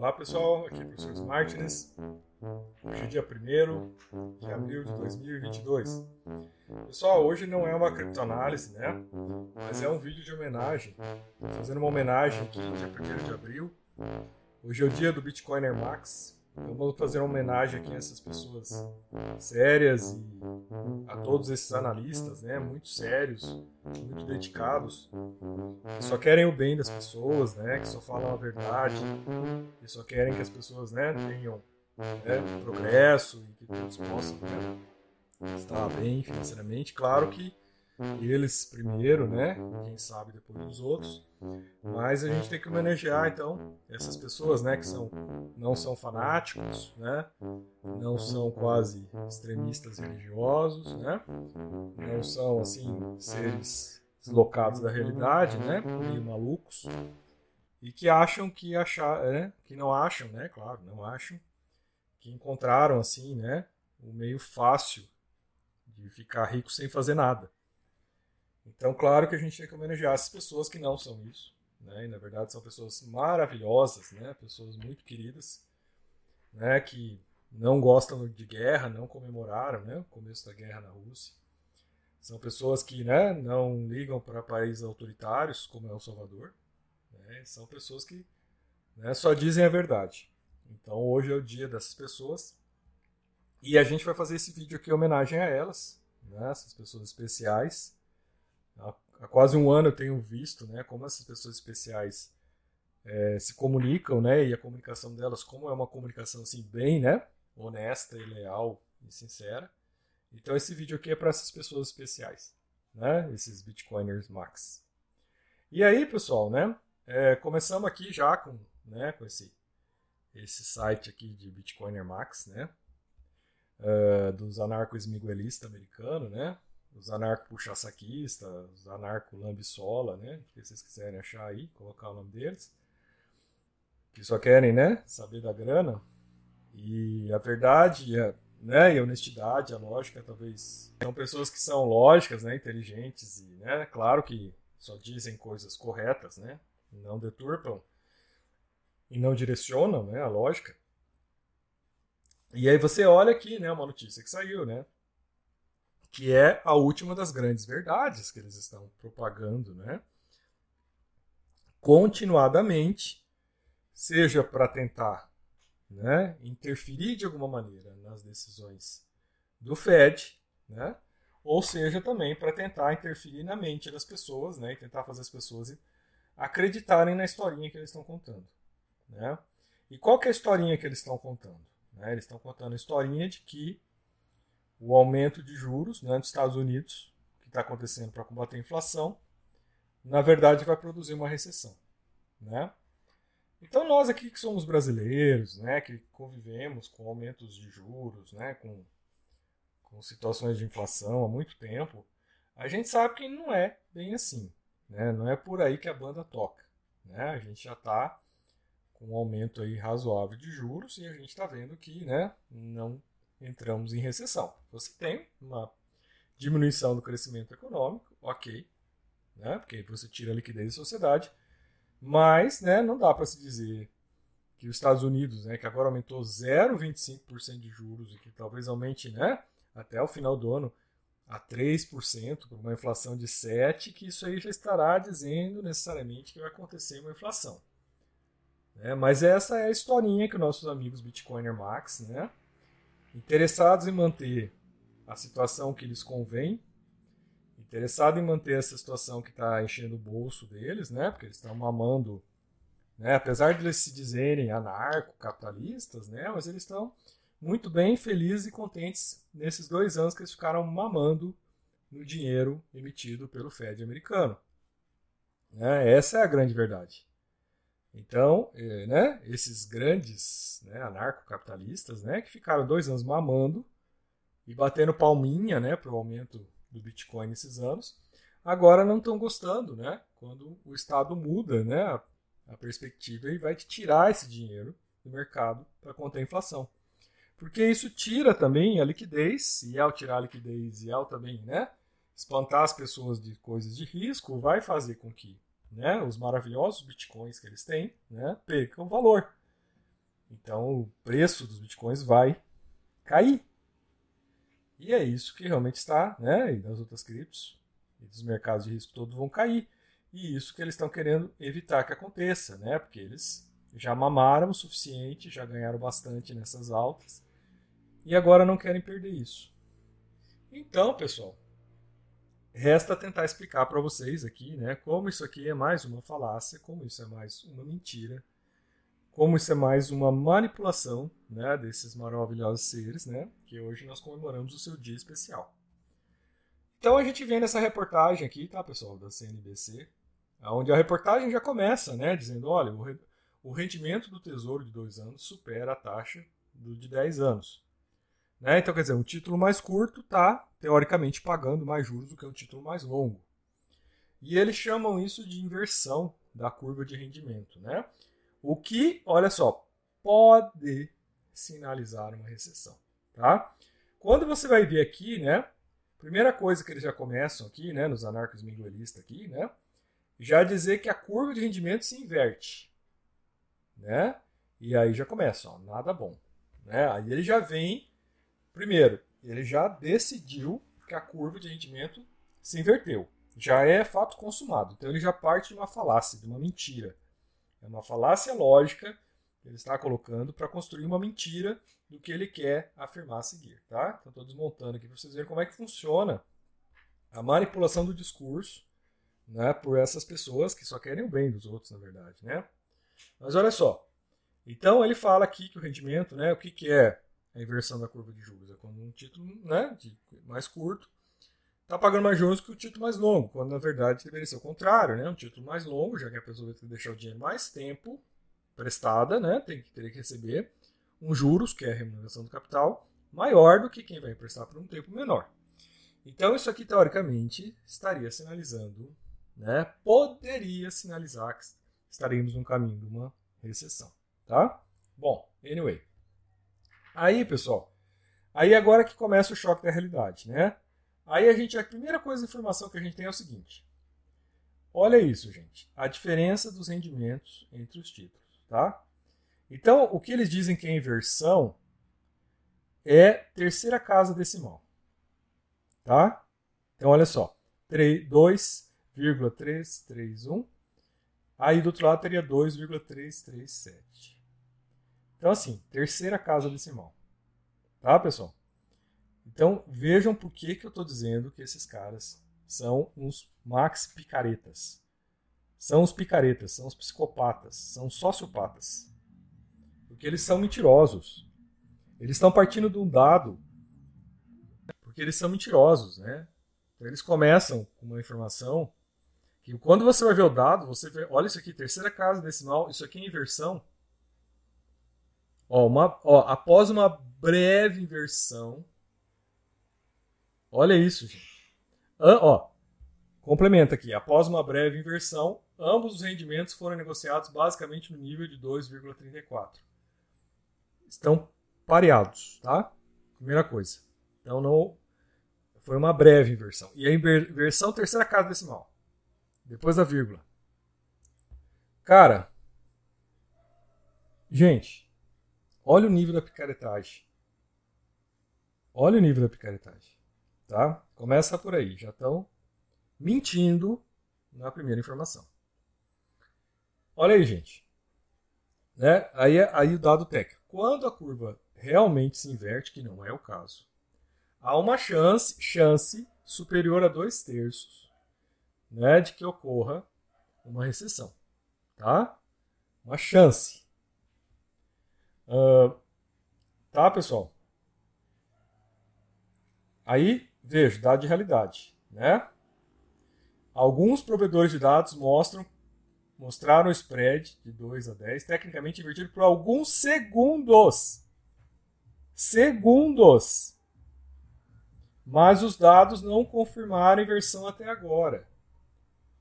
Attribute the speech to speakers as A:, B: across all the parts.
A: Olá pessoal, aqui é o professor Martins. Hoje é dia 1 de abril de 2022. Pessoal, hoje não é uma criptoanálise, né? Mas é um vídeo de homenagem. Fazendo uma homenagem aqui, dia 1 de abril. Hoje é o dia do Bitcoiner Max. Então vamos fazer uma homenagem aqui a essas pessoas sérias e a todos esses analistas, né, muito sérios, muito dedicados, que só querem o bem das pessoas, né, que só falam a verdade, que só querem que as pessoas, né, tenham né, progresso e que todos possam né, estar bem financeiramente. Claro que eles primeiro, né? Quem sabe depois os outros. Mas a gente tem que homenagear então essas pessoas, né, que são não são fanáticos, né? Não são quase extremistas religiosos, né? Não são assim seres deslocados da realidade, né? Meio malucos e que acham que achar, né? Que não acham, né? Claro, não acham que encontraram assim, né? O meio fácil de ficar rico sem fazer nada. Então, claro que a gente tem que homenagear essas pessoas que não são isso. Né? E, na verdade, são pessoas maravilhosas, né? pessoas muito queridas, né? que não gostam de guerra, não comemoraram né? o começo da guerra na Rússia. São pessoas que né, não ligam para países autoritários, como é o Salvador. Né? São pessoas que né, só dizem a verdade. Então, hoje é o dia dessas pessoas. E a gente vai fazer esse vídeo aqui em homenagem a elas, né, essas pessoas especiais há quase um ano eu tenho visto né, como essas pessoas especiais é, se comunicam, né, e a comunicação delas, como é uma comunicação assim, bem né, honesta e leal e sincera. Então esse vídeo aqui é para essas pessoas especiais, né, esses Bitcoiners Max. E aí, pessoal, né, é, começamos aqui já com, né, com esse, esse site aqui de Bitcoiner Max, né, uh, dos anarco-esmiguelistas americanos, né, os anarco-puxa-saquistas, os anarco-lambisola, né? Se vocês quiserem achar aí, colocar o nome deles. Que só querem, né? Saber da grana. E a verdade, a, né? E a honestidade, a lógica, talvez. São pessoas que são lógicas, né? Inteligentes e, né? Claro que só dizem coisas corretas, né? Não deturpam e não direcionam, né? A lógica. E aí você olha aqui, né? Uma notícia que saiu, né? Que é a última das grandes verdades que eles estão propagando, né? Continuadamente, seja para tentar né, interferir de alguma maneira nas decisões do Fed, né? Ou seja, também para tentar interferir na mente das pessoas, né? E tentar fazer as pessoas acreditarem na historinha que eles estão contando, né? E qual que é a historinha que eles estão contando? Né? Eles estão contando a historinha de que o aumento de juros né, dos Estados Unidos, que está acontecendo para combater a inflação, na verdade vai produzir uma recessão. Né? Então nós aqui que somos brasileiros, né, que convivemos com aumentos de juros, né, com, com situações de inflação há muito tempo, a gente sabe que não é bem assim. Né? Não é por aí que a banda toca. Né? A gente já está com um aumento aí razoável de juros e a gente está vendo que né, não entramos em recessão. Você tem uma diminuição do crescimento econômico, ok, né? porque você tira a liquidez da sociedade, mas né, não dá para se dizer que os Estados Unidos, né, que agora aumentou 0,25% de juros e que talvez aumente né, até o final do ano a 3%, por uma inflação de 7%, que isso aí já estará dizendo necessariamente que vai acontecer uma inflação. Né? Mas essa é a historinha que nossos amigos Bitcoiner Max né, interessados em manter a situação que lhes convém, interessados em manter essa situação que está enchendo o bolso deles, né? Porque eles estão mamando, né? Apesar de eles se dizerem anarco-capitalistas, né? Mas eles estão muito bem felizes e contentes nesses dois anos que eles ficaram mamando no dinheiro emitido pelo Fed americano. Né? Essa é a grande verdade. Então, é, né, esses grandes né, anarcocapitalistas né, que ficaram dois anos mamando e batendo palminha né, para o aumento do Bitcoin nesses anos, agora não estão gostando né, quando o Estado muda né, a, a perspectiva e vai tirar esse dinheiro do mercado para conter a inflação. Porque isso tira também a liquidez, e ao tirar a liquidez e ao também né, espantar as pessoas de coisas de risco, vai fazer com que né, os maravilhosos bitcoins que eles têm, né, percam valor. Então o preço dos bitcoins vai cair. E é isso que realmente está, né? E das outras criptos e dos mercados de risco todos vão cair. E isso que eles estão querendo evitar que aconteça, né? Porque eles já mamaram o suficiente, já ganharam bastante nessas altas e agora não querem perder isso. Então, pessoal, resta tentar explicar para vocês aqui, né, como isso aqui é mais uma falácia, como isso é mais uma mentira, como isso é mais uma manipulação, né, desses maravilhosos seres, né, que hoje nós comemoramos o seu dia especial. Então a gente vem nessa reportagem aqui, tá, pessoal, da CNBC, onde a reportagem já começa, né, dizendo, olha, o, o rendimento do tesouro de dois anos supera a taxa do de 10 anos. Né? Então, quer dizer, um título mais curto está, teoricamente, pagando mais juros do que um título mais longo. E eles chamam isso de inversão da curva de rendimento. Né? O que, olha só, pode sinalizar uma recessão. Tá? Quando você vai ver aqui, né, primeira coisa que eles já começam aqui, né, nos anarcos miguelistas aqui, né, já dizer que a curva de rendimento se inverte, né? E aí já começa, ó, nada bom, né? Aí ele já vem Primeiro, ele já decidiu que a curva de rendimento se inverteu. Já é fato consumado. Então ele já parte de uma falácia, de uma mentira. É uma falácia lógica que ele está colocando para construir uma mentira do que ele quer afirmar a seguir. Tá? Então estou desmontando aqui para vocês verem como é que funciona a manipulação do discurso né, por essas pessoas que só querem o bem dos outros, na verdade. Né? Mas olha só. Então ele fala aqui que o rendimento, né, o que, que é a inversão da curva de juros. É quando um título né, mais curto está pagando mais juros que o título mais longo, quando na verdade deveria ser o contrário, né? Um título mais longo, já que a pessoa vai ter que deixar o dinheiro mais tempo prestada, né? Tem que ter que receber um juros, que é a remuneração do capital, maior do que quem vai emprestar por um tempo menor. Então isso aqui teoricamente estaria sinalizando, né? Poderia sinalizar que estaríamos no caminho de uma recessão, tá? Bom, anyway. Aí, pessoal, aí agora que começa o choque da realidade, né? Aí a gente, a primeira coisa de informação que a gente tem é o seguinte. Olha isso, gente. A diferença dos rendimentos entre os títulos, tá? Então, o que eles dizem que é inversão é terceira casa decimal, tá? Então, olha só. 2,331. Aí do outro lado teria 2,337. Então, assim, terceira casa decimal. Tá, pessoal? Então, vejam por que, que eu estou dizendo que esses caras são uns max picaretas. São os picaretas, são os psicopatas, são sociopatas. Porque eles são mentirosos. Eles estão partindo de um dado porque eles são mentirosos, né? Então, eles começam com uma informação que quando você vai ver o dado, você vê, olha isso aqui, terceira casa decimal, isso aqui é inversão. Ó, uma, ó, após uma breve inversão. Olha isso, gente. ó, complementa aqui. Após uma breve inversão, ambos os rendimentos foram negociados basicamente no nível de 2,34. Estão pareados, tá? Primeira coisa. Então não foi uma breve inversão. E a inversão terceira casa decimal. Depois da vírgula. Cara, gente, Olha o nível da picaretagem. Olha o nível da picaretagem. Tá? Começa por aí. Já estão mentindo na primeira informação. Olha aí, gente. Né? Aí, aí o dado técnico. Quando a curva realmente se inverte, que não é o caso, há uma chance, chance superior a dois terços né, de que ocorra uma recessão. Tá? Uma chance. Uh, tá, pessoal? Aí, vejo, dado de realidade, né? Alguns provedores de dados mostram mostraram o spread de 2 a 10 tecnicamente invertido por alguns segundos. Segundos. Mas os dados não confirmaram a inversão até agora.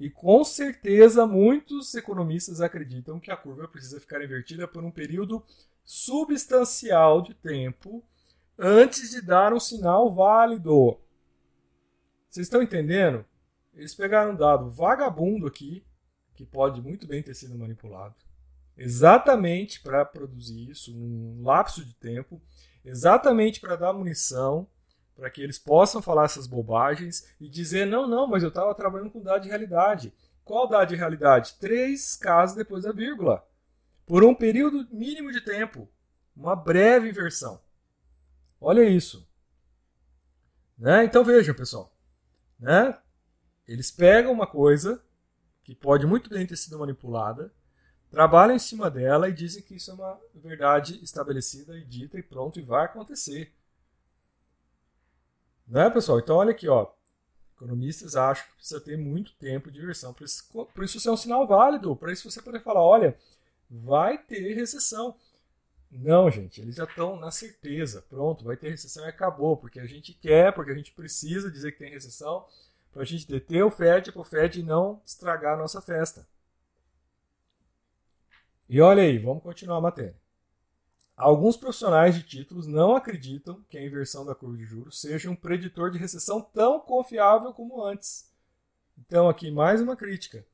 A: E com certeza muitos economistas acreditam que a curva precisa ficar invertida por um período substancial de tempo antes de dar um sinal válido. Vocês estão entendendo? Eles pegaram um dado vagabundo aqui, que pode muito bem ter sido manipulado, exatamente para produzir isso num lapso de tempo, exatamente para dar munição para que eles possam falar essas bobagens e dizer: não, não, mas eu estava trabalhando com dado de realidade. Qual dado de realidade? Três casos depois da vírgula. Por um período mínimo de tempo. Uma breve inversão. Olha isso. Né? Então vejam, pessoal. Né? Eles pegam uma coisa que pode muito bem ter sido manipulada, trabalham em cima dela e dizem que isso é uma verdade estabelecida e dita e pronto, e vai acontecer. Né, pessoal? Então, olha aqui, ó. Economistas acham que precisa ter muito tempo de inversão. Por isso, por isso, isso é um sinal válido. Para isso, você poder falar: olha, vai ter recessão. Não, gente, eles já estão na certeza. Pronto, vai ter recessão e acabou. Porque a gente quer, porque a gente precisa dizer que tem recessão, para a gente deter o Fed, para o Fed não estragar a nossa festa. E olha aí, vamos continuar a matéria. Alguns profissionais de títulos não acreditam que a inversão da curva de juros seja um preditor de recessão tão confiável como antes. Então, aqui mais uma crítica.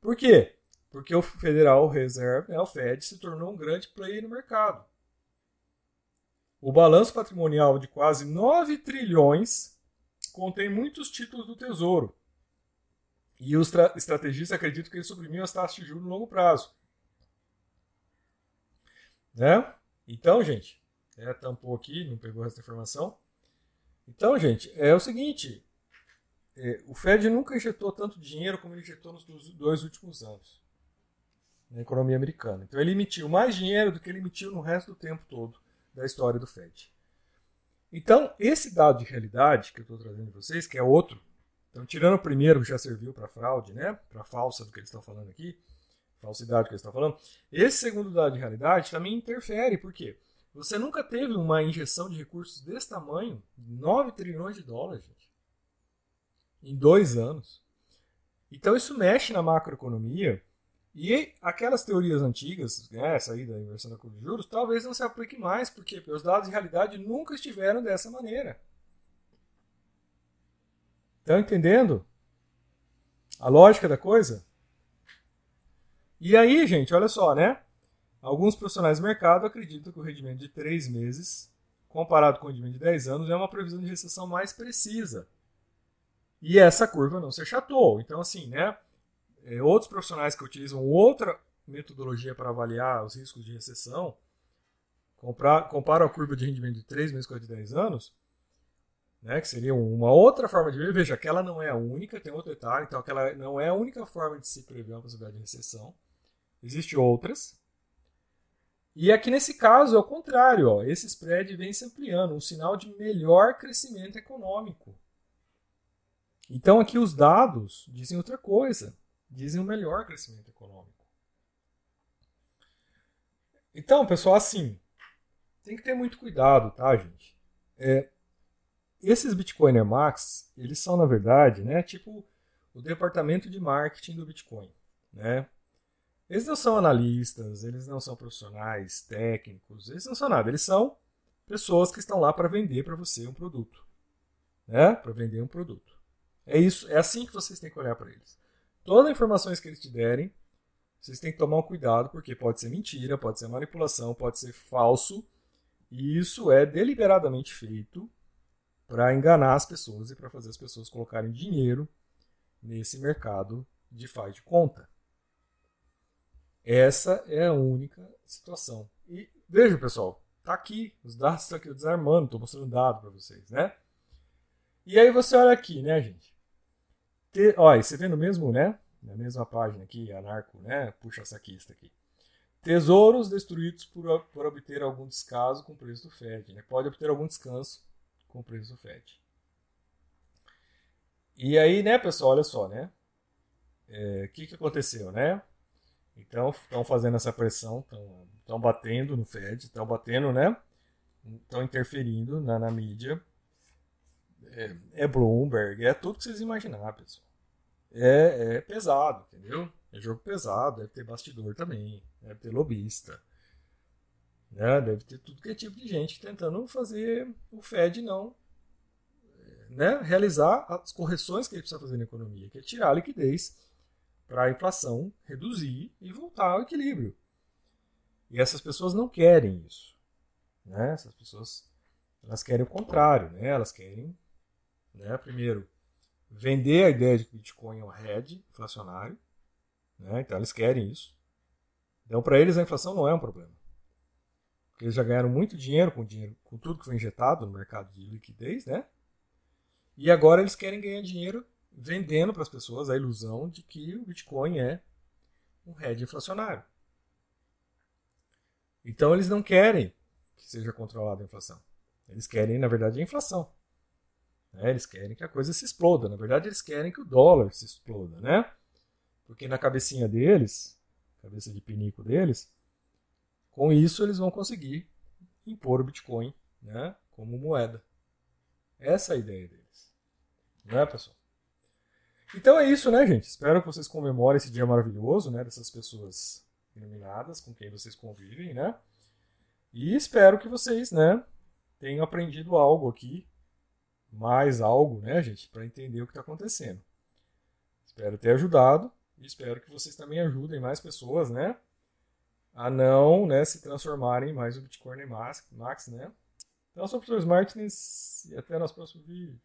A: Por quê? Porque o Federal Reserve, né, o Fed, se tornou um grande player no mercado. O balanço patrimonial de quase 9 trilhões contém muitos títulos do Tesouro. E os estrategistas acreditam que ele suprimiu as taxas de juros no longo prazo. Né? Então, gente, é, tampou aqui, não pegou essa informação. Então, gente, é o seguinte: é, o Fed nunca injetou tanto dinheiro como ele injetou nos dois últimos anos na economia americana. Então, ele emitiu mais dinheiro do que ele emitiu no resto do tempo todo da história do Fed. Então, esse dado de realidade que eu estou trazendo para vocês, que é outro, então, tirando o primeiro que já serviu para fraude, né, para falsa do que eles estão falando aqui, falsidade que eles estão falando, esse segundo dado de realidade também interfere, por quê? Você nunca teve uma injeção de recursos desse tamanho, 9 trilhões de dólares, gente, em dois anos. Então isso mexe na macroeconomia e aquelas teorias antigas, né, essa aí da inversão da curva de juros, talvez não se aplique mais, porque os dados de realidade nunca estiveram dessa maneira. Estão entendendo a lógica da coisa? E aí, gente, olha só, né? Alguns profissionais do mercado acreditam que o rendimento de 3 meses, comparado com o rendimento de 10 anos, é uma previsão de recessão mais precisa. E essa curva não se achatou. Então, assim, né? É, outros profissionais que utilizam outra metodologia para avaliar os riscos de recessão comparam a curva de rendimento de 3 meses com a de 10 anos, né, que seria uma outra forma de ver. Veja, aquela não é a única, tem outro detalhe, então aquela não é a única forma de se prever uma possibilidade de recessão. Existem outras. E aqui nesse caso é o contrário, ó, esse spread vem se ampliando, um sinal de melhor crescimento econômico. Então aqui os dados dizem outra coisa, dizem um melhor crescimento econômico. Então, pessoal, assim, tem que ter muito cuidado, tá, gente? É, esses Bitcoiner Max, eles são, na verdade, né, tipo o departamento de marketing do Bitcoin, né? Eles não são analistas, eles não são profissionais, técnicos, eles não são nada. Eles são pessoas que estão lá para vender para você um produto, né? Para vender um produto. É isso, é assim que vocês têm que olhar para eles. Todas as informações que eles te derem, vocês têm que tomar um cuidado, porque pode ser mentira, pode ser manipulação, pode ser falso, e isso é deliberadamente feito para enganar as pessoas e para fazer as pessoas colocarem dinheiro nesse mercado de faz de conta. Essa é a única situação. E veja, pessoal, tá aqui, os dados estão aqui, eu desarmando, estou mostrando dado para vocês, né? E aí você olha aqui, né, gente? Te, olha, você vê no mesmo, né? Na mesma página aqui, anarco, né? Puxa saquista aqui. Tesouros destruídos por, por obter algum descaso com o preço do FED. Né? Pode obter algum descanso com o preço do FED. E aí, né, pessoal, olha só, né? O é, que, que aconteceu, né? Então, estão fazendo essa pressão, estão batendo no Fed, estão batendo, né? Estão interferindo na, na mídia. É, é, Bloomberg, é tudo que vocês imaginar, pessoal. É, é pesado, entendeu? É jogo pesado, deve ter bastidor também, deve ter lobista. Né? Deve ter tudo que é tipo de gente tentando fazer o Fed não né? realizar as correções que ele precisa fazer na economia, que é tirar a liquidez para a inflação reduzir e voltar ao equilíbrio. E essas pessoas não querem isso. Né? Essas pessoas elas querem o contrário. Né? Elas querem, né, primeiro, vender a ideia de que Bitcoin é um hedge inflacionário. Né? Então eles querem isso. Então para eles a inflação não é um problema. Porque eles já ganharam muito dinheiro com, dinheiro com tudo que foi injetado no mercado de liquidez, né? E agora eles querem ganhar dinheiro vendendo para as pessoas a ilusão de que o Bitcoin é um hedge inflacionário. Então eles não querem que seja controlada a inflação. Eles querem, na verdade, a inflação. Né? Eles querem que a coisa se exploda. Na verdade, eles querem que o dólar se exploda, né? Porque na cabecinha deles, cabeça de pinico deles, com isso eles vão conseguir impor o Bitcoin né, como moeda. Essa é a ideia deles. Não é, pessoal? Então é isso, né, gente? Espero que vocês comemorem esse dia maravilhoso, né, dessas pessoas iluminadas com quem vocês convivem, né? E espero que vocês, né, tenham aprendido algo aqui, mais algo, né, gente, para entender o que está acontecendo. Espero ter ajudado e espero que vocês também ajudem mais pessoas, né, a não, né, se transformarem mais o Bitcoin Max, né? Então, eu sou o professor Martins e até nosso próximo vídeo.